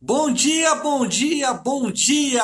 Bom dia, bom dia, bom dia!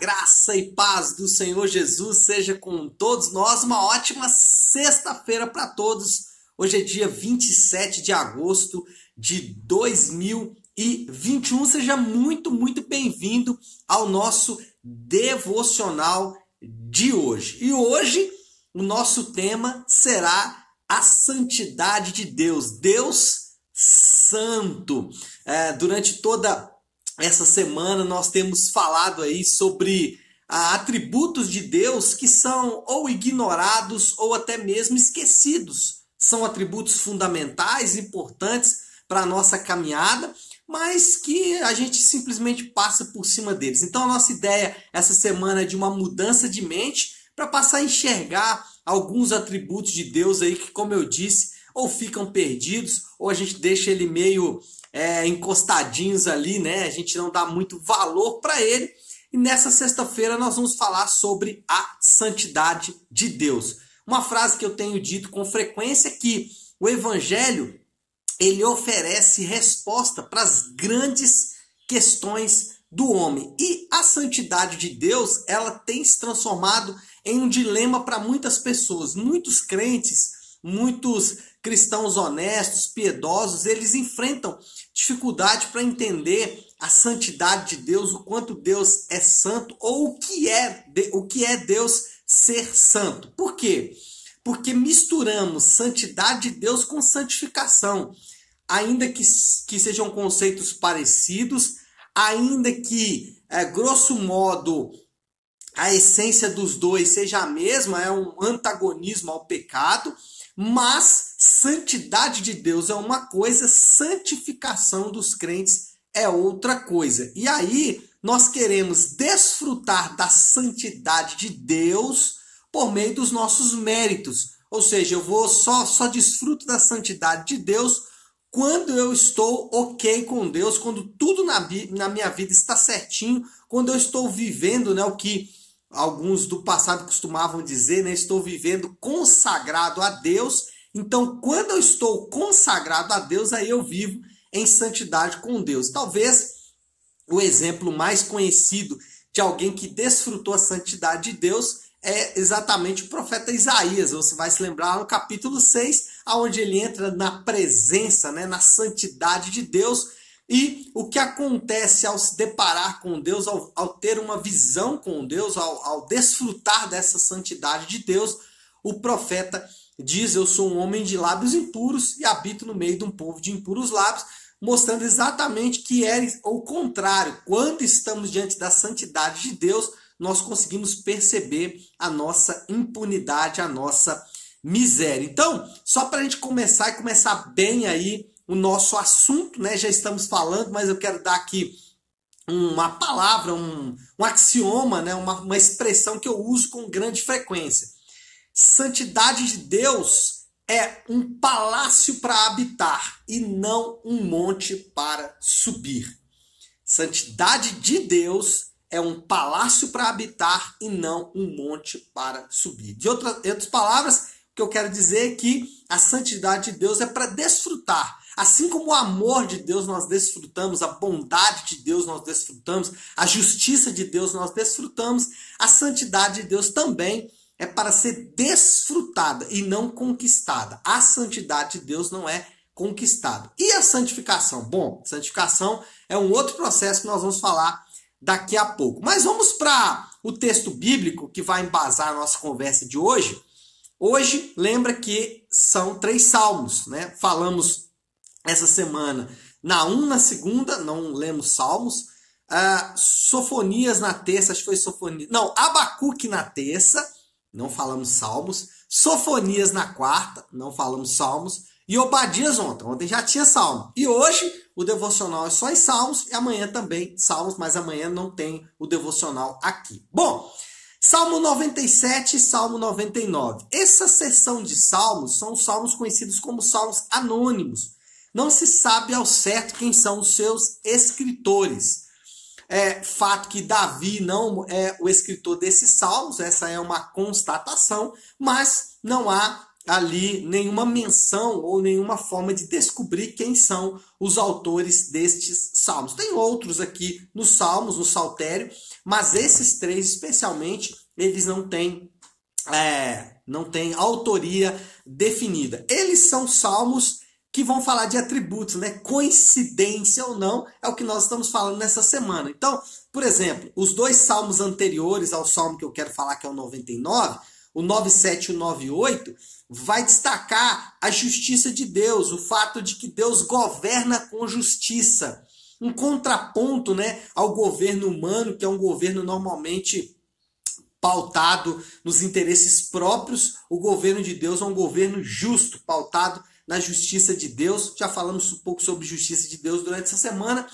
Graça e paz do Senhor Jesus seja com todos nós. Uma ótima sexta-feira para todos. Hoje é dia 27 de agosto de 2021. Seja muito, muito bem-vindo ao nosso devocional de hoje. E hoje o nosso tema será a santidade de Deus. Deus Santo. É, durante toda essa semana nós temos falado aí sobre ah, atributos de Deus que são ou ignorados ou até mesmo esquecidos. São atributos fundamentais, importantes para a nossa caminhada, mas que a gente simplesmente passa por cima deles. Então a nossa ideia essa semana é de uma mudança de mente para passar a enxergar alguns atributos de Deus aí que, como eu disse, ou ficam perdidos, ou a gente deixa ele meio é, encostadinhos ali, né? A gente não dá muito valor para ele. E nessa sexta-feira nós vamos falar sobre a santidade de Deus. Uma frase que eu tenho dito com frequência é que o evangelho ele oferece resposta para as grandes questões do homem. E a santidade de Deus, ela tem se transformado em um dilema para muitas pessoas. Muitos crentes, muitos cristãos honestos, piedosos, eles enfrentam dificuldade para entender a santidade de Deus, o quanto Deus é santo ou o que é o que é Deus ser santo. Por quê? Porque misturamos santidade de Deus com santificação, ainda que, que sejam conceitos parecidos, ainda que, é, grosso modo, a essência dos dois seja a mesma, é um antagonismo ao pecado, mas santidade de Deus é uma coisa, santificação dos crentes é outra coisa. E aí nós queremos desfrutar da santidade de Deus por meio dos nossos méritos. Ou seja, eu vou só só desfruto da santidade de Deus quando eu estou ok com Deus, quando tudo na, na minha vida está certinho, quando eu estou vivendo né, o que alguns do passado costumavam dizer, né? Estou vivendo consagrado a Deus. Então, quando eu estou consagrado a Deus, aí eu vivo em santidade com Deus. Talvez o exemplo mais conhecido de alguém que desfrutou a santidade de Deus é exatamente o profeta Isaías. Você vai se lembrar no capítulo 6, aonde ele entra na presença, né, na santidade de Deus e o que acontece ao se deparar com Deus, ao, ao ter uma visão com Deus, ao, ao desfrutar dessa santidade de Deus, o profeta diz: Eu sou um homem de lábios impuros e habito no meio de um povo de impuros lábios, mostrando exatamente que é o contrário. Quando estamos diante da santidade de Deus, nós conseguimos perceber a nossa impunidade, a nossa miséria. Então, só para a gente começar e começar bem aí o nosso assunto, né? Já estamos falando, mas eu quero dar aqui uma palavra, um, um axioma, né? uma, uma expressão que eu uso com grande frequência. Santidade de Deus é um palácio para habitar e não um monte para subir. Santidade de Deus é um palácio para habitar e não um monte para subir. De outra, outras palavras, o que eu quero dizer é que a santidade de Deus é para desfrutar Assim como o amor de Deus nós desfrutamos, a bondade de Deus nós desfrutamos, a justiça de Deus nós desfrutamos, a santidade de Deus também é para ser desfrutada e não conquistada. A santidade de Deus não é conquistada. E a santificação? Bom, santificação é um outro processo que nós vamos falar daqui a pouco. Mas vamos para o texto bíblico que vai embasar a nossa conversa de hoje. Hoje, lembra que são três salmos, né? Falamos essa semana. Na 1, na segunda, não lemos Salmos. Uh, Sofonias na terça, acho que foi Sofonias. Não, Abacuque na terça, não falamos Salmos. Sofonias na quarta, não falamos Salmos. E Obadias ontem, ontem já tinha Salmo. E hoje o devocional é só em Salmos e amanhã também Salmos, mas amanhã não tem o devocional aqui. Bom, Salmo 97 e Salmo 99. Essa sessão de salmos são os salmos conhecidos como salmos anônimos não se sabe ao certo quem são os seus escritores. É fato que Davi não é o escritor desses salmos, essa é uma constatação, mas não há ali nenhuma menção ou nenhuma forma de descobrir quem são os autores destes salmos. Tem outros aqui nos salmos, no saltério, mas esses três especialmente, eles não têm é, não têm autoria definida. Eles são salmos que vão falar de atributos, né? Coincidência ou não, é o que nós estamos falando nessa semana. Então, por exemplo, os dois salmos anteriores ao salmo que eu quero falar, que é o 99, o 97 e o 98, vai destacar a justiça de Deus, o fato de que Deus governa com justiça. Um contraponto né, ao governo humano, que é um governo normalmente pautado nos interesses próprios, o governo de Deus é um governo justo, pautado na justiça de Deus. Já falamos um pouco sobre justiça de Deus durante essa semana.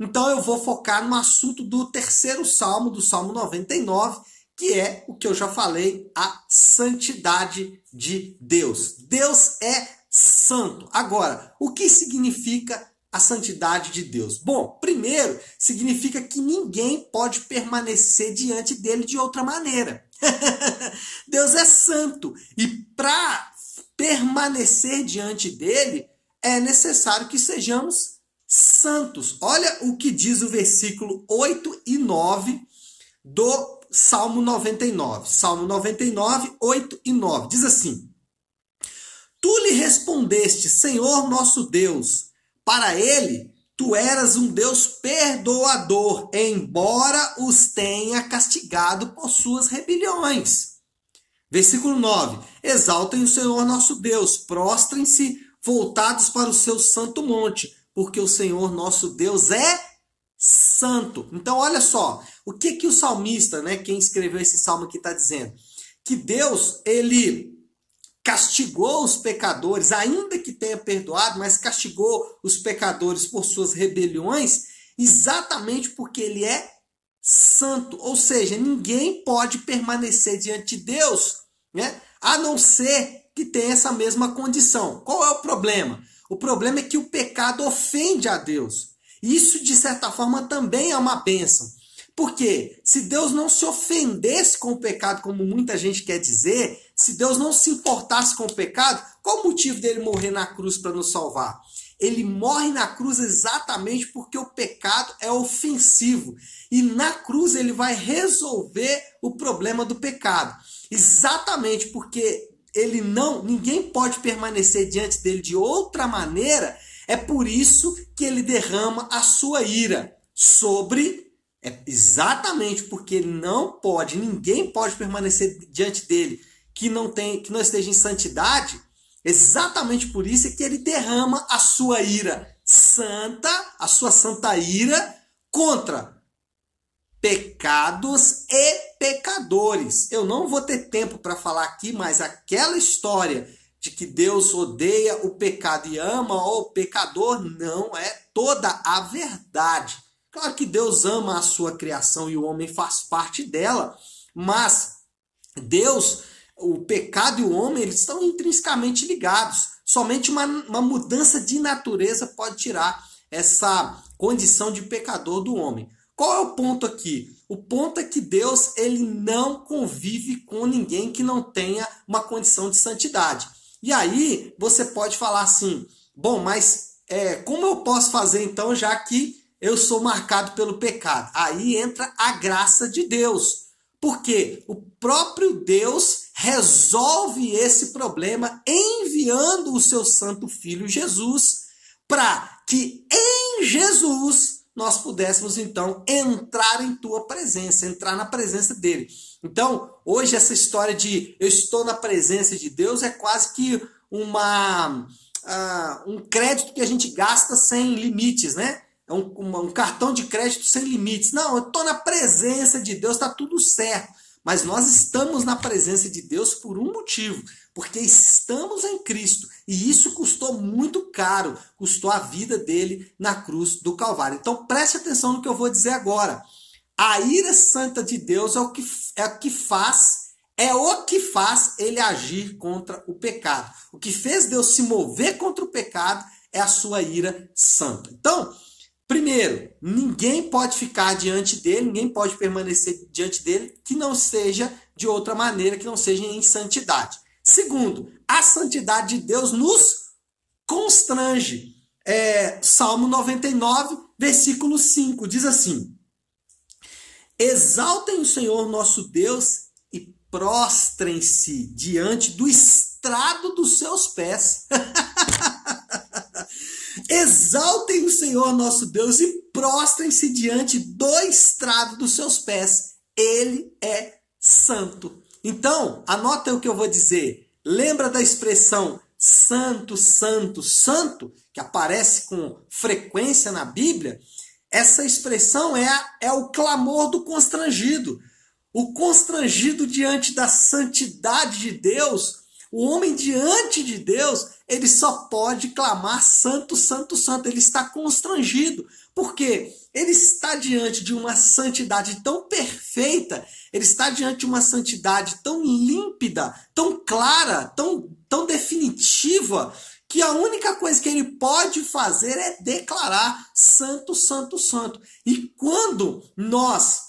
Então eu vou focar no assunto do terceiro salmo, do Salmo 99, que é o que eu já falei, a santidade de Deus. Deus é santo. Agora, o que significa a santidade de Deus? Bom, primeiro, significa que ninguém pode permanecer diante dele de outra maneira. Deus é santo e para permanecer diante dele é necessário que sejamos santos. Olha o que diz o versículo 8 e 9 do Salmo 99. Salmo 99, 8 e 9. Diz assim: Tu lhe respondeste, Senhor nosso Deus, para ele tu eras um Deus perdoador, embora os tenha castigado por suas rebeliões. Versículo 9: Exaltem o Senhor nosso Deus, prostrem-se voltados para o seu santo monte, porque o Senhor nosso Deus é santo. Então, olha só, o que que o salmista, né, quem escreveu esse salmo aqui está dizendo? Que Deus, ele castigou os pecadores, ainda que tenha perdoado, mas castigou os pecadores por suas rebeliões, exatamente porque ele é santo. Ou seja, ninguém pode permanecer diante de Deus, né, a não ser que tenha essa mesma condição. Qual é o problema? O problema é que o pecado ofende a Deus. Isso, de certa forma, também é uma bênção. Porque se Deus não se ofendesse com o pecado, como muita gente quer dizer, se Deus não se importasse com o pecado, qual o motivo dele morrer na cruz para nos salvar? Ele morre na cruz exatamente porque o pecado é ofensivo. E na cruz ele vai resolver o problema do pecado. Exatamente porque ele não, ninguém pode permanecer diante dele de outra maneira é por isso que ele derrama a sua ira sobre é exatamente porque ele não pode, ninguém pode permanecer diante dele que não tem, que não esteja em santidade. Exatamente por isso é que ele derrama a sua ira santa, a sua santa ira contra pecados e pecadores. Eu não vou ter tempo para falar aqui, mas aquela história de que Deus odeia o pecado e ama o pecador não é toda a verdade. Claro que Deus ama a sua criação e o homem faz parte dela, mas Deus, o pecado e o homem, eles estão intrinsecamente ligados. Somente uma, uma mudança de natureza pode tirar essa condição de pecador do homem. Qual é o ponto aqui? O ponto é que Deus ele não convive com ninguém que não tenha uma condição de santidade. E aí você pode falar assim: bom, mas é, como eu posso fazer então, já que eu sou marcado pelo pecado? Aí entra a graça de Deus. Porque o próprio Deus resolve esse problema enviando o seu santo filho Jesus para que em Jesus nós pudéssemos então entrar em tua presença, entrar na presença dele. Então, hoje essa história de eu estou na presença de Deus é quase que uma uh, um crédito que a gente gasta sem limites, né? É um, uma, um cartão de crédito sem limites. Não, eu estou na presença de Deus, está tudo certo. Mas nós estamos na presença de Deus por um motivo, porque estamos em Cristo. E isso custou muito caro, custou a vida dele na cruz do Calvário. Então preste atenção no que eu vou dizer agora. A ira santa de Deus é o que, é o que faz, é o que faz ele agir contra o pecado. O que fez Deus se mover contra o pecado é a sua ira santa. Então, Primeiro, ninguém pode ficar diante dele, ninguém pode permanecer diante dele que não seja de outra maneira, que não seja em santidade. Segundo, a santidade de Deus nos constrange. É, Salmo 99, versículo 5, diz assim: Exaltem o Senhor nosso Deus e prostrem-se diante do estrado dos seus pés. Exaltem o Senhor nosso Deus e prostrem-se diante do estrado dos seus pés. Ele é santo. Então, anota o que eu vou dizer. Lembra da expressão santo, santo, santo, que aparece com frequência na Bíblia? Essa expressão é, é o clamor do constrangido. O constrangido diante da santidade de Deus, o homem diante de Deus, ele só pode clamar santo, santo, santo. Ele está constrangido. Por quê? Ele está diante de uma santidade tão perfeita, ele está diante de uma santidade tão límpida, tão clara, tão, tão definitiva, que a única coisa que ele pode fazer é declarar santo, santo, santo. E quando nós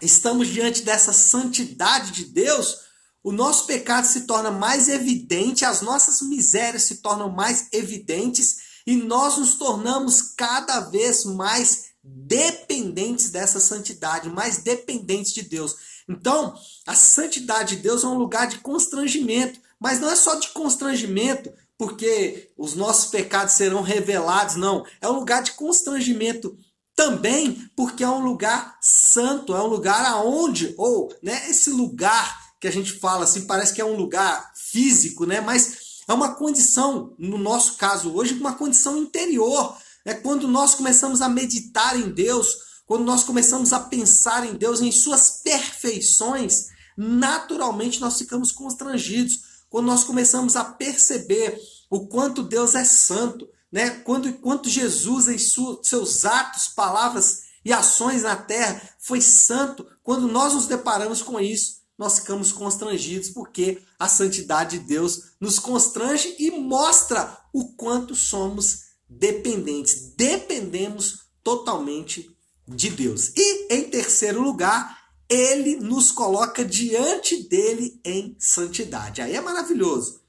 estamos diante dessa santidade de Deus, o nosso pecado se torna mais evidente, as nossas misérias se tornam mais evidentes e nós nos tornamos cada vez mais dependentes dessa santidade, mais dependentes de Deus. Então, a santidade de Deus é um lugar de constrangimento, mas não é só de constrangimento, porque os nossos pecados serão revelados, não. É um lugar de constrangimento também, porque é um lugar santo, é um lugar aonde, ou, né, esse lugar que a gente fala assim, parece que é um lugar físico, né? Mas é uma condição, no nosso caso hoje, uma condição interior. É quando nós começamos a meditar em Deus, quando nós começamos a pensar em Deus, em suas perfeições, naturalmente nós ficamos constrangidos. Quando nós começamos a perceber o quanto Deus é santo, né? Quando quanto Jesus em seus atos, palavras e ações na terra foi santo, quando nós nos deparamos com isso, nós ficamos constrangidos porque a santidade de Deus nos constrange e mostra o quanto somos dependentes. Dependemos totalmente de Deus. E em terceiro lugar, ele nos coloca diante dele em santidade. Aí é maravilhoso.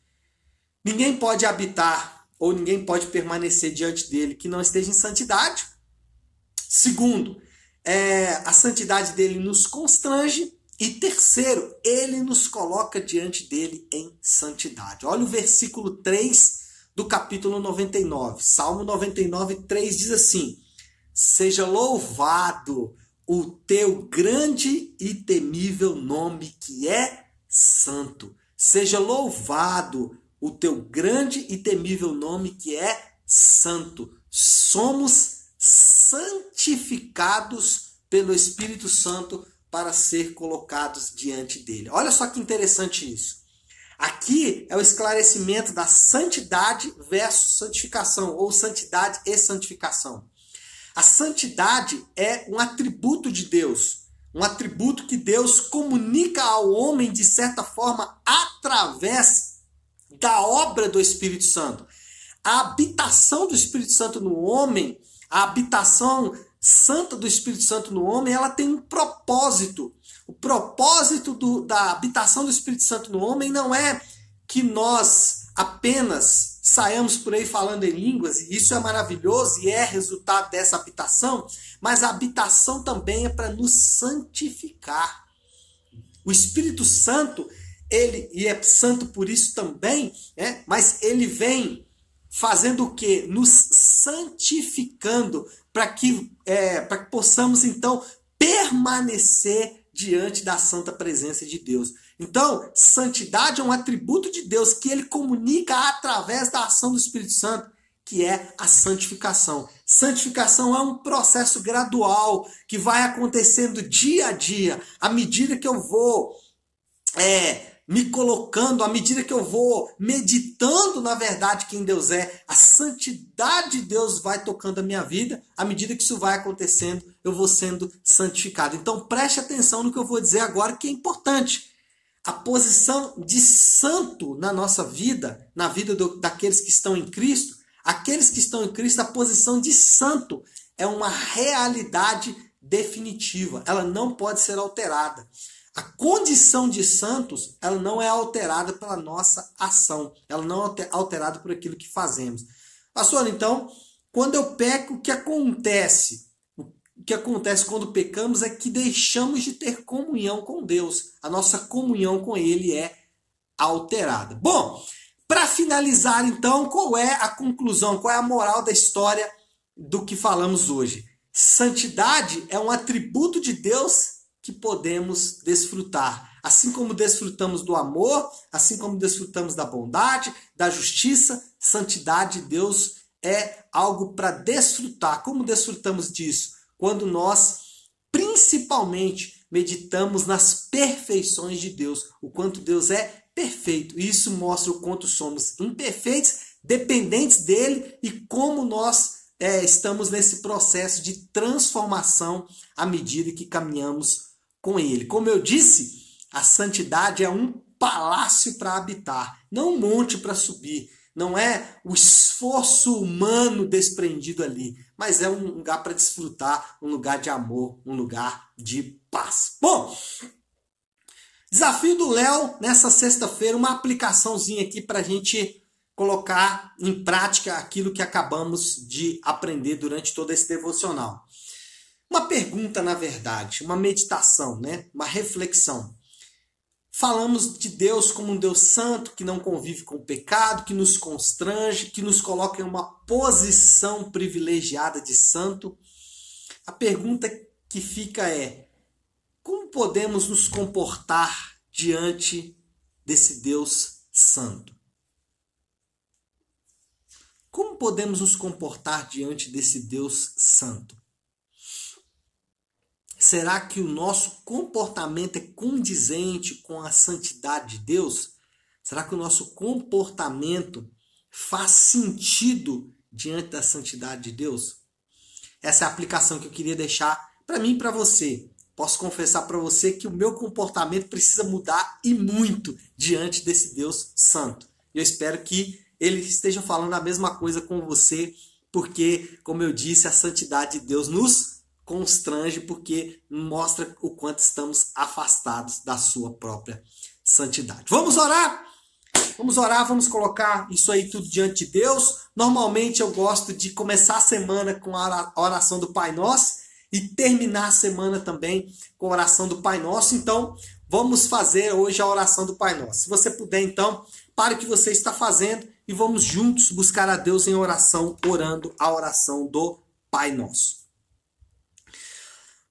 Ninguém pode habitar ou ninguém pode permanecer diante dele que não esteja em santidade. Segundo, é, a santidade dele nos constrange e terceiro, ele nos coloca diante dele em santidade. Olha o versículo 3 do capítulo 99. Salmo 99, 3 diz assim: Seja louvado o teu grande e temível nome que é santo. Seja louvado o teu grande e temível nome que é santo. Somos santificados pelo Espírito Santo para ser colocados diante dele. Olha só que interessante isso. Aqui é o esclarecimento da santidade versus santificação, ou santidade e santificação. A santidade é um atributo de Deus, um atributo que Deus comunica ao homem de certa forma através da obra do Espírito Santo. A habitação do Espírito Santo no homem, a habitação santa do Espírito Santo no homem, ela tem um propósito. O propósito do, da habitação do Espírito Santo no homem não é que nós apenas saiamos por aí falando em línguas, e isso é maravilhoso e é resultado dessa habitação, mas a habitação também é para nos santificar. O Espírito Santo, ele, e é santo por isso também, é, mas ele vem fazendo o que? Nos santificando, para que, é, que possamos então permanecer diante da santa presença de Deus. Então, santidade é um atributo de Deus que ele comunica através da ação do Espírito Santo, que é a santificação. Santificação é um processo gradual que vai acontecendo dia a dia, à medida que eu vou é, me colocando, à medida que eu vou meditando na verdade quem Deus é, a santidade de Deus vai tocando a minha vida, à medida que isso vai acontecendo, eu vou sendo santificado. Então preste atenção no que eu vou dizer agora, que é importante. A posição de santo na nossa vida, na vida do, daqueles que estão em Cristo, aqueles que estão em Cristo, a posição de santo é uma realidade definitiva, ela não pode ser alterada. A condição de santos, ela não é alterada pela nossa ação, ela não é alterada por aquilo que fazemos. Pastor, então, quando eu peco, o que acontece? O que acontece quando pecamos é que deixamos de ter comunhão com Deus. A nossa comunhão com Ele é alterada. Bom, para finalizar, então, qual é a conclusão, qual é a moral da história do que falamos hoje? Santidade é um atributo de Deus que podemos desfrutar. Assim como desfrutamos do amor, assim como desfrutamos da bondade, da justiça, santidade de Deus é algo para desfrutar. Como desfrutamos disso? Quando nós, principalmente, meditamos nas perfeições de Deus, o quanto Deus é perfeito. Isso mostra o quanto somos imperfeitos, dependentes dele e como nós é, estamos nesse processo de transformação à medida que caminhamos com Ele. Como eu disse, a santidade é um palácio para habitar, não um monte para subir. Não é o esforço humano desprendido ali, mas é um lugar para desfrutar, um lugar de amor, um lugar de paz. Bom, desafio do Léo nessa sexta-feira, uma aplicaçãozinha aqui para a gente colocar em prática aquilo que acabamos de aprender durante todo esse devocional. Uma pergunta, na verdade, uma meditação, né? uma reflexão. Falamos de Deus como um Deus santo que não convive com o pecado, que nos constrange, que nos coloca em uma posição privilegiada de santo. A pergunta que fica é: como podemos nos comportar diante desse Deus santo? Como podemos nos comportar diante desse Deus santo? Será que o nosso comportamento é condizente com a santidade de Deus? Será que o nosso comportamento faz sentido diante da santidade de Deus? Essa é a aplicação que eu queria deixar para mim e para você. Posso confessar para você que o meu comportamento precisa mudar e muito diante desse Deus santo. Eu espero que ele esteja falando a mesma coisa com você, porque, como eu disse, a santidade de Deus nos constrange porque mostra o quanto estamos afastados da sua própria santidade. Vamos orar? Vamos orar, vamos colocar isso aí tudo diante de Deus. Normalmente eu gosto de começar a semana com a oração do Pai Nosso e terminar a semana também com a oração do Pai Nosso. Então, vamos fazer hoje a oração do Pai Nosso. Se você puder, então, pare o que você está fazendo e vamos juntos buscar a Deus em oração, orando a oração do Pai Nosso.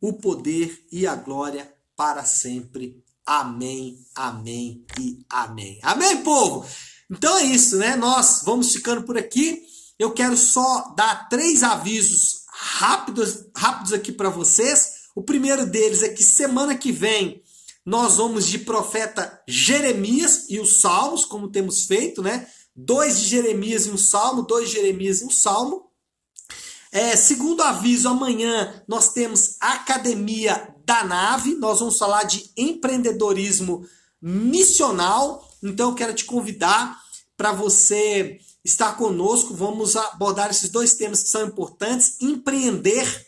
o poder e a glória para sempre. Amém, amém e amém. Amém, povo? Então é isso, né? Nós vamos ficando por aqui. Eu quero só dar três avisos rápidos, rápidos aqui para vocês. O primeiro deles é que semana que vem nós vamos de profeta Jeremias e os Salmos, como temos feito, né? Dois de Jeremias e um Salmo, dois de Jeremias e um Salmo. É, segundo aviso, amanhã nós temos Academia da Nave. Nós vamos falar de empreendedorismo missional. Então eu quero te convidar para você estar conosco. Vamos abordar esses dois temas que são importantes. Empreender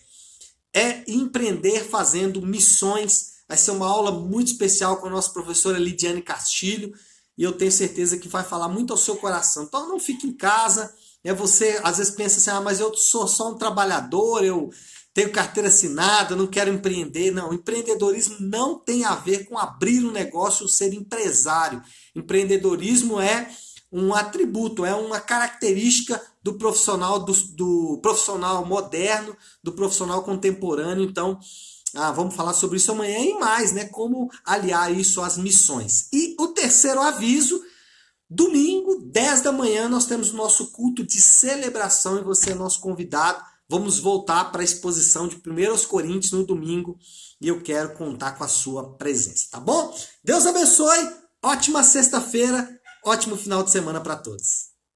é empreender fazendo missões. Vai ser uma aula muito especial com a nossa professora Lidiane Castilho. E eu tenho certeza que vai falar muito ao seu coração. Então não fique em casa é você às vezes pensa assim, ah, mas eu sou só um trabalhador, eu tenho carteira assinada, não quero empreender. Não, empreendedorismo não tem a ver com abrir um negócio, ser empresário. Empreendedorismo é um atributo, é uma característica do profissional do, do profissional moderno, do profissional contemporâneo. Então, ah, vamos falar sobre isso amanhã e mais, né? Como aliar isso às missões. E o terceiro aviso Domingo, 10 da manhã, nós temos o nosso culto de celebração e você é nosso convidado. vamos voltar para a exposição de 1 Coríntios no domingo e eu quero contar com a sua presença, tá bom? Deus abençoe, ótima sexta-feira, ótimo final de semana para todos.